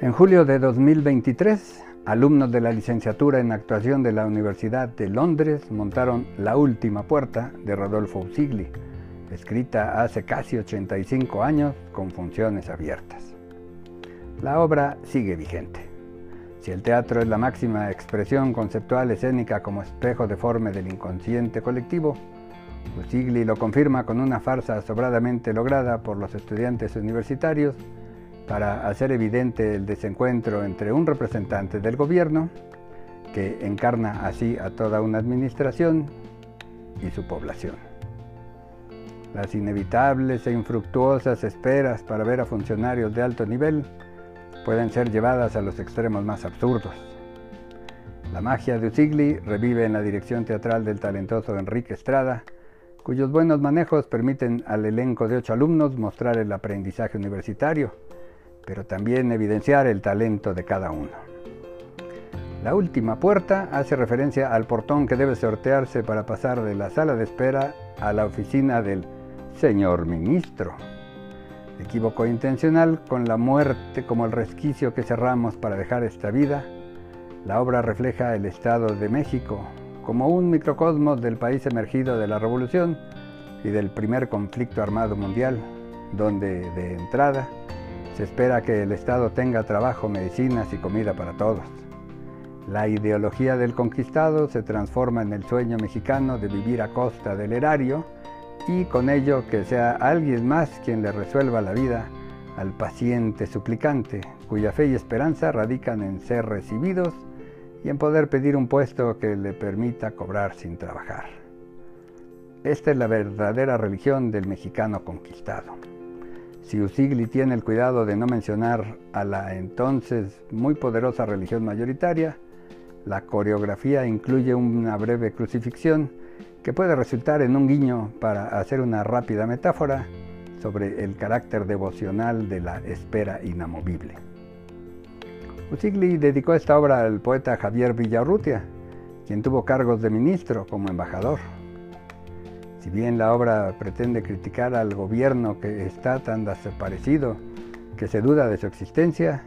En julio de 2023, alumnos de la licenciatura en actuación de la Universidad de Londres montaron La Última Puerta de Rodolfo Usigli, escrita hace casi 85 años con funciones abiertas. La obra sigue vigente. Si el teatro es la máxima expresión conceptual escénica como espejo deforme del inconsciente colectivo, Usigli lo confirma con una farsa sobradamente lograda por los estudiantes universitarios para hacer evidente el desencuentro entre un representante del gobierno, que encarna así a toda una administración, y su población. Las inevitables e infructuosas esperas para ver a funcionarios de alto nivel pueden ser llevadas a los extremos más absurdos. La magia de Usigli revive en la dirección teatral del talentoso Enrique Estrada, cuyos buenos manejos permiten al elenco de ocho alumnos mostrar el aprendizaje universitario, pero también evidenciar el talento de cada uno. La última puerta hace referencia al portón que debe sortearse para pasar de la sala de espera a la oficina del señor ministro. Equívoco intencional con la muerte como el resquicio que cerramos para dejar esta vida, la obra refleja el Estado de México como un microcosmos del país emergido de la Revolución y del primer conflicto armado mundial, donde de entrada se espera que el Estado tenga trabajo, medicinas y comida para todos. La ideología del conquistado se transforma en el sueño mexicano de vivir a costa del erario y con ello que sea alguien más quien le resuelva la vida al paciente suplicante, cuya fe y esperanza radican en ser recibidos y en poder pedir un puesto que le permita cobrar sin trabajar. Esta es la verdadera religión del mexicano conquistado. Si Usigli tiene el cuidado de no mencionar a la entonces muy poderosa religión mayoritaria, la coreografía incluye una breve crucifixión que puede resultar en un guiño para hacer una rápida metáfora sobre el carácter devocional de la espera inamovible. Usigli dedicó esta obra al poeta Javier Villarrutia, quien tuvo cargos de ministro como embajador. Si bien la obra pretende criticar al gobierno que está tan desaparecido que se duda de su existencia,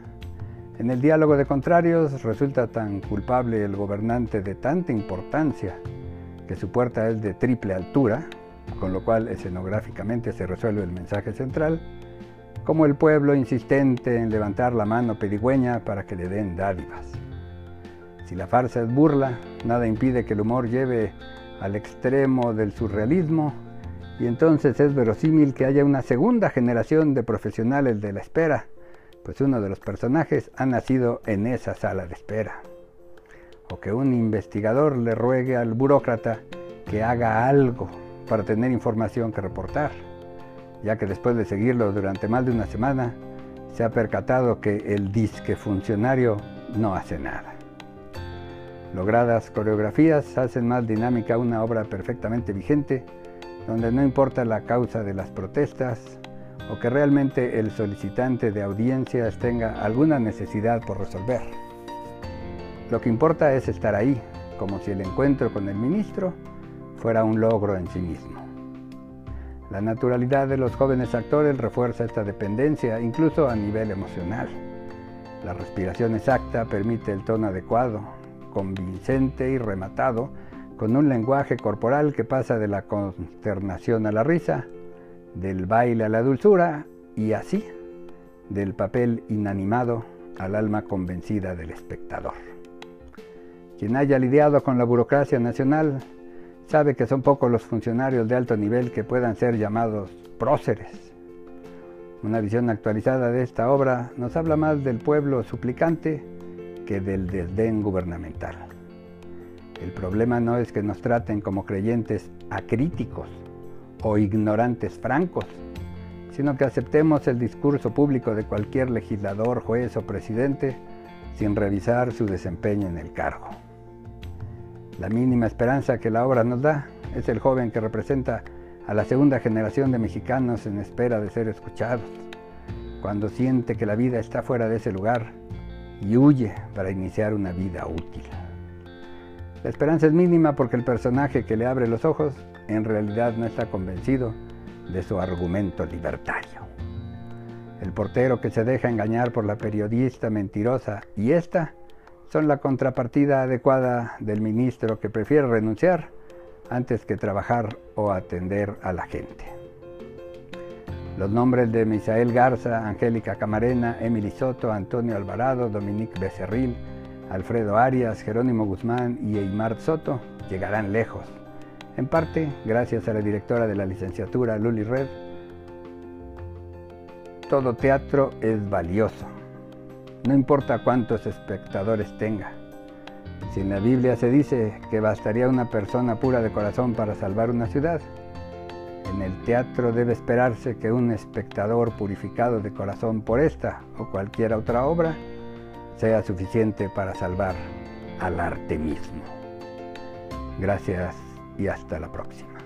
en el diálogo de contrarios resulta tan culpable el gobernante de tanta importancia que su puerta es de triple altura, con lo cual escenográficamente se resuelve el mensaje central, como el pueblo insistente en levantar la mano pedigüeña para que le den dádivas. Si la farsa es burla, nada impide que el humor lleve al extremo del surrealismo y entonces es verosímil que haya una segunda generación de profesionales de la espera, pues uno de los personajes ha nacido en esa sala de espera. O que un investigador le ruegue al burócrata que haga algo para tener información que reportar, ya que después de seguirlo durante más de una semana, se ha percatado que el disque funcionario no hace nada. Logradas coreografías hacen más dinámica una obra perfectamente vigente, donde no importa la causa de las protestas o que realmente el solicitante de audiencias tenga alguna necesidad por resolver. Lo que importa es estar ahí, como si el encuentro con el ministro fuera un logro en sí mismo. La naturalidad de los jóvenes actores refuerza esta dependencia, incluso a nivel emocional. La respiración exacta permite el tono adecuado, convincente y rematado, con un lenguaje corporal que pasa de la consternación a la risa, del baile a la dulzura y así del papel inanimado al alma convencida del espectador. Quien haya lidiado con la burocracia nacional sabe que son pocos los funcionarios de alto nivel que puedan ser llamados próceres. Una visión actualizada de esta obra nos habla más del pueblo suplicante que del desdén gubernamental. El problema no es que nos traten como creyentes acríticos o ignorantes francos, sino que aceptemos el discurso público de cualquier legislador, juez o presidente sin revisar su desempeño en el cargo. La mínima esperanza que la obra nos da es el joven que representa a la segunda generación de mexicanos en espera de ser escuchados, cuando siente que la vida está fuera de ese lugar y huye para iniciar una vida útil. La esperanza es mínima porque el personaje que le abre los ojos en realidad no está convencido de su argumento libertario. el portero que se deja engañar por la periodista mentirosa y esta son la contrapartida adecuada del ministro que prefiere renunciar antes que trabajar o atender a la gente. Los nombres de Misael Garza, Angélica Camarena, Emily Soto, Antonio Alvarado, Dominique Becerril, Alfredo Arias, Jerónimo Guzmán y Eymar Soto llegarán lejos, en parte gracias a la directora de la licenciatura Luli Red. Todo teatro es valioso, no importa cuántos espectadores tenga. Si en la Biblia se dice que bastaría una persona pura de corazón para salvar una ciudad, el teatro debe esperarse que un espectador purificado de corazón por esta o cualquier otra obra sea suficiente para salvar al arte mismo. Gracias y hasta la próxima.